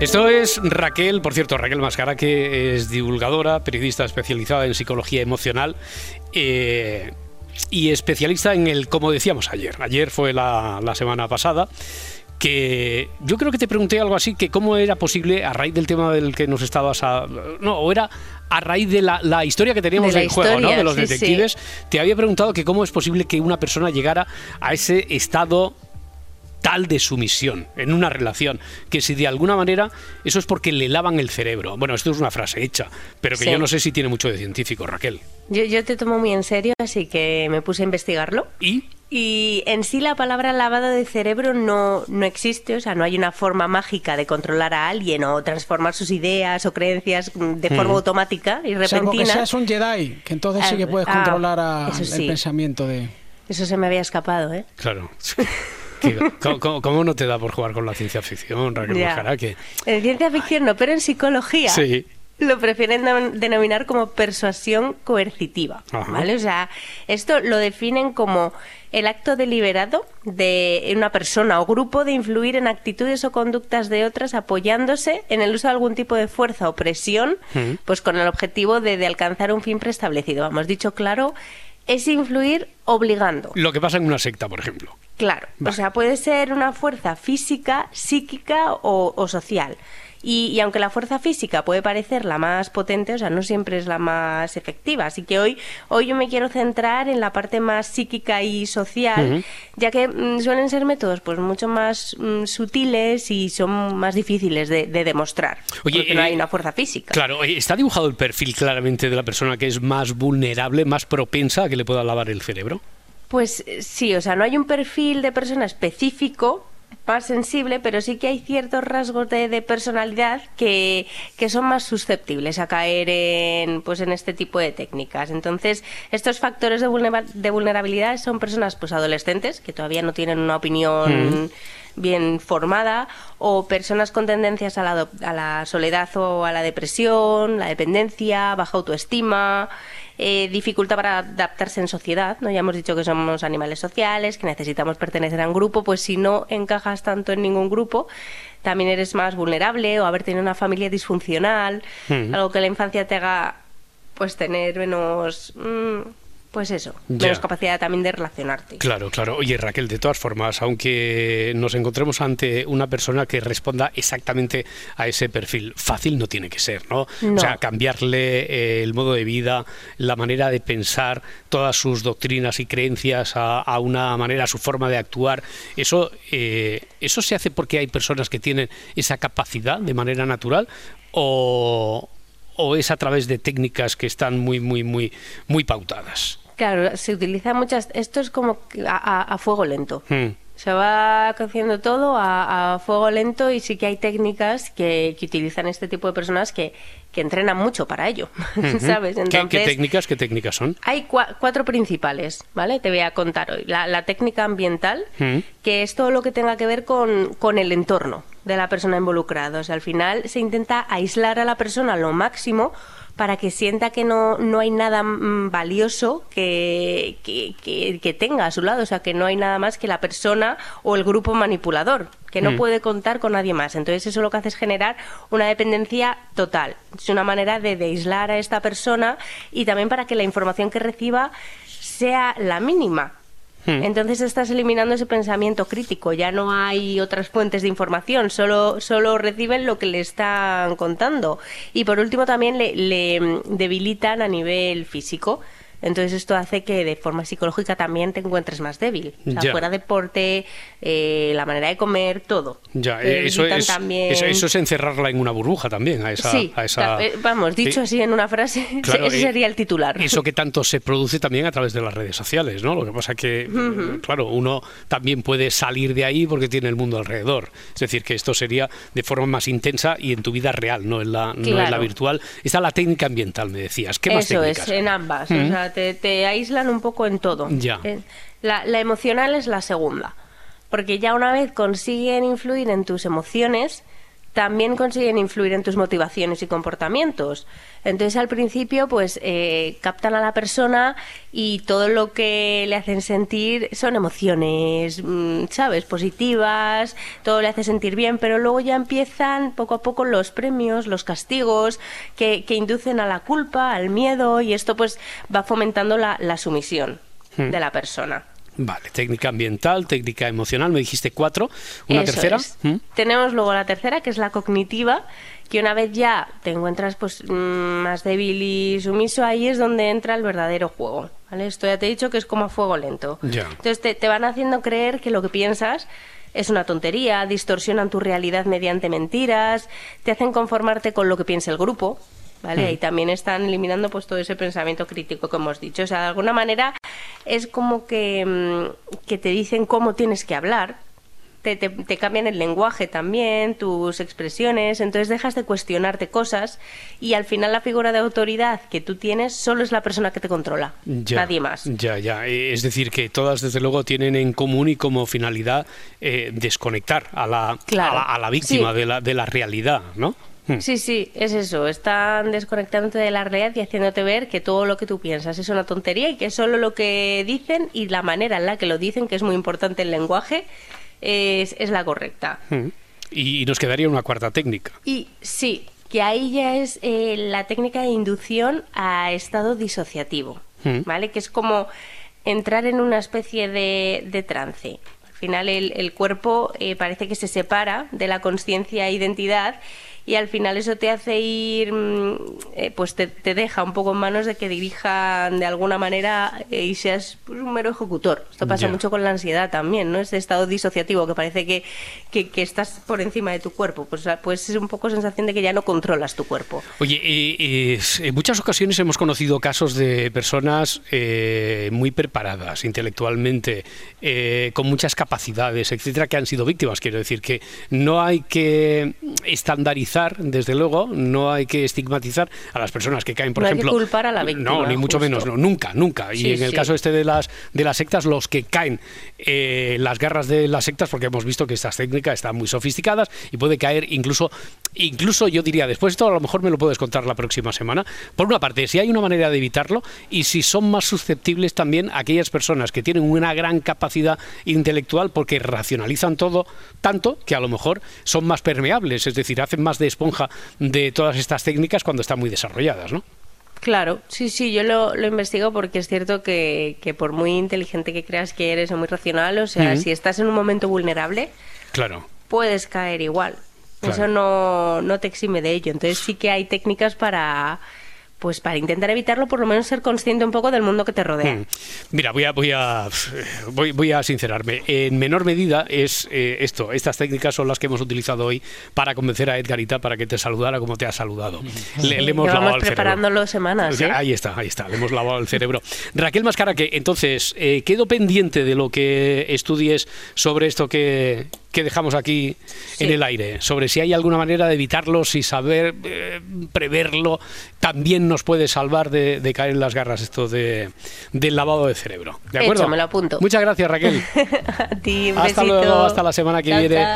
Esto es Raquel, por cierto, Raquel Mascara, que es divulgadora, periodista especializada en psicología emocional. Eh, y especialista en el, como decíamos ayer, ayer fue la, semana pasada, que yo creo que te pregunté algo así, que cómo era posible, a raíz del tema del que nos estabas... A, no, o era a raíz de la, historia que teníamos en juego, ¿no? De los detectives, te había preguntado que cómo es posible que una persona llegara a ese estado tal de sumisión en una relación que si de alguna manera eso es porque le lavan el cerebro. Bueno, esto es una frase hecha, pero que yo no sé si tiene mucho de científico, Raquel. Yo, yo te tomo muy en serio, así que me puse a investigarlo. ¿Y? Y en sí la palabra lavado de cerebro no, no existe, o sea, no hay una forma mágica de controlar a alguien o transformar sus ideas o creencias de forma automática y repentina. que seas un Jedi, que entonces sí que puedes ah, controlar a, el pensamiento de... Eso se me había escapado, ¿eh? Claro. ¿Cómo, no te da por jugar con la ciencia ficción, Raquel En ciencia ficción no, pero en psicología. Lo prefieren denominar como persuasión coercitiva, ¿vale? O sea, esto lo definen como el acto deliberado de una persona o grupo de influir en actitudes o conductas de otras apoyándose en el uso de algún tipo de fuerza o presión, pues con el objetivo de, de alcanzar un fin preestablecido. Vamos, dicho claro, es influir obligando. Lo que pasa en una secta, por ejemplo. Claro, o sea, puede ser una fuerza física, psíquica o, social. Y, aunque la fuerza física puede parecer la más potente, o sea, no siempre es la más efectiva. Así que hoy, hoy yo me quiero centrar en la parte más psíquica y social, ya que mm, suelen ser métodos pues mucho más mm, sutiles y son más difíciles de, demostrar. Oye, porque no hay eh, una fuerza física. Claro, ¿está dibujado el perfil claramente de la persona que es más vulnerable, más propensa a que le pueda lavar el cerebro? Pues eh, sí, o sea, no hay un perfil de persona específico más sensible, pero sí que hay ciertos rasgos de, personalidad que, son más susceptibles a caer en, pues, en este tipo de técnicas. Entonces, estos factores de, vulnerabilidad son personas pues, adolescentes que todavía no tienen una opinión mm. Bien formada o personas con tendencias a la, a la soledad o a la depresión, la dependencia, baja autoestima. Eh, dificultad para adaptarse en sociedad, ¿no? Ya hemos dicho que somos animales sociales, que necesitamos pertenecer a un grupo, pues si no encajas tanto en ningún grupo, también eres más vulnerable o haber tenido una familia disfuncional, hmm. algo que la infancia te haga pues tener menos mm, pues eso, menos capacidad también de relacionarte. Claro, claro. Oye, Raquel, de todas formas, aunque nos encontremos ante una persona que responda exactamente a ese perfil, fácil no tiene que ser, ¿no? O sea, cambiarle eh, el modo de vida, la manera de pensar, todas sus doctrinas y creencias a, una manera, a su forma de actuar, eso, eh, ¿eso se hace porque hay personas que tienen esa capacidad de manera natural o, o es a través de técnicas que están muy, muy, muy, muy pautadas? Claro, se utiliza muchas. Esto es como a, fuego lento. Hmm. Se va haciendo todo a, fuego lento y sí que hay técnicas que, utilizan este tipo de personas que, entrenan mucho para ello, ¿sabes? ¿Qué, técnicas, ¿Qué técnicas son? Hay cuatro principales, ¿vale? Te voy a contar hoy. La, técnica ambiental, que es todo lo que tenga que ver con, con el entorno de la persona involucrada. O sea, al final se intenta aislar a la persona lo máximo para que sienta que no, no hay nada mm, valioso que, que, tenga a su lado, o sea, que no hay nada más que la persona o el grupo manipulador, que no mm. puede contar con nadie más. Entonces eso lo que hace es generar una dependencia total. Es una manera de, de aislar a esta persona y también para que la información que reciba sea la mínima Hmm. Entonces estás eliminando ese pensamiento crítico, ya no hay otras fuentes de información, solo, solo reciben lo que le están contando. Y por último también le, le debilitan a nivel físico. Entonces esto hace que de forma psicológica también te encuentres más débil. O sea, fuera deporte, eh, la manera de comer, todo. Ya, eh, eso, es, eso, es encerrarla en una burbuja también, a esa... Sí, eh, vamos, dicho así en una frase, ese sería el titular. Eso que tanto se produce también a través de las redes sociales, ¿no? Lo que pasa que, claro, uno también puede salir de ahí porque tiene el mundo alrededor. Es decir, que esto sería de forma más intensa y en tu vida real, no en la, no en la virtual. Está la técnica ambiental, me decías. ¿Qué más Eso es, en ambas. O sea, te, aíslan un poco en todo. Ya. Eh, la, emocional es la segunda, porque ya una vez consiguen influir en tus emociones, también consiguen influir en tus motivaciones y comportamientos. Entonces al principio pues eh, captan a la persona y todo lo que le hacen sentir son emociones, mm, ¿sabes? Positivas, todo le hace sentir bien, pero luego ya empiezan poco a poco los premios, los castigos que, inducen a la culpa, al miedo y esto pues va fomentando la, sumisión hmm. de la persona. Vale, técnica ambiental, técnica emocional, me dijiste cuatro. ¿Una tercera? ¿Mm? Tenemos luego la tercera, que es la cognitiva, que una vez ya te encuentras pues mm, más débil y sumiso, ahí es donde entra el verdadero juego. ¿vale? Esto ya te he dicho que es como a fuego lento. Entonces te, te van haciendo creer que lo que piensas es una tontería, distorsionan tu realidad mediante mentiras, te hacen conformarte con lo que piensa el grupo, ¿vale? Y hmm. también están eliminando pues todo ese pensamiento crítico que hemos dicho. O sea, de alguna manera es como que, mm, que te dicen cómo tienes que hablar, te, te, cambian el lenguaje también, tus expresiones, entonces dejas de cuestionarte cosas y al final la figura de autoridad que tú tienes solo es la persona que te controla, nadie más. Ya, ya, es decir, que todas desde luego tienen en común y como finalidad eh, desconectar a la, a la, víctima de, la, de la realidad, ¿no? Hmm. Sí, sí, es eso. Están desconectándote de la realidad y haciéndote ver que todo lo que tú piensas es una tontería y que solo lo que dicen y la manera en la que lo dicen, que es muy importante el lenguaje, es, la correcta. Hmm. Y, nos quedaría una cuarta técnica. Y sí, que ahí ya es eh, la técnica de inducción a estado disociativo, hmm. ¿vale? Que es como entrar en una especie de, trance. Al final el, el cuerpo eh, parece que se separa de la conciencia e identidad y al final eso te hace ir, mm, eh, pues te, deja un poco en manos de que dirijan de alguna manera eh, y seas pues, un mero ejecutor. Esto pasa mucho con la ansiedad también, ¿no? Ese estado disociativo que parece que, que, estás por encima de tu cuerpo. Pues, pues es un poco sensación de que ya no controlas tu cuerpo. Oye, en muchas ocasiones hemos conocido casos de personas eh, muy preparadas intelectualmente, con muchas capacidades, etcétera, que han sido víctimas. Quiero decir que no hay que estandarizar desde luego, no hay que estigmatizar a las personas que caen, por ejemplo. Hay que culpar a la víctima. No, ni mucho menos, no, nunca, nunca. y en el caso este de las de las sectas, los que caen eh, las garras de las sectas, porque hemos visto que estas técnicas están muy sofisticadas y puede caer incluso, incluso yo diría, después esto a lo mejor me lo puedes contar la próxima semana. Por una parte, si hay una manera de evitarlo y si son más susceptibles también aquellas personas que tienen una gran capacidad intelectual porque racionalizan todo tanto que a lo mejor son más permeables, es decir, hacen más de esponja de todas estas técnicas cuando están muy desarrolladas, ¿no? Claro, sí, sí, yo lo, lo investigo porque es cierto que, que, por muy inteligente que creas que eres o muy racional, o sea, si estás en un momento vulnerable, claro. puedes caer igual. Eso no, no te exime de ello. Entonces sí que hay técnicas para pues para intentar evitarlo, por lo menos ser consciente un poco del mundo que te rodea. Hmm. Mira, voy a, voy a, voy, a sincerarme. En menor medida es eh, esto, estas técnicas son las que hemos utilizado hoy para convencer a Edgarita para que te saludara como te ha saludado. Le, hemos lavado el preparándolo semanas. ¿eh? Ahí está, ahí está, le hemos lavado el cerebro. Raquel Mascara, que entonces, eh, quedo pendiente de lo que estudies sobre esto que, que dejamos aquí en el aire, sobre si hay alguna manera de evitarlo, si saber eh, preverlo, también nos puede salvar de, caer en las garras esto de, del lavado de cerebro. ¿De acuerdo? me lo apunto. Muchas gracias, Raquel. A ti, hasta luego, hasta la semana que viene.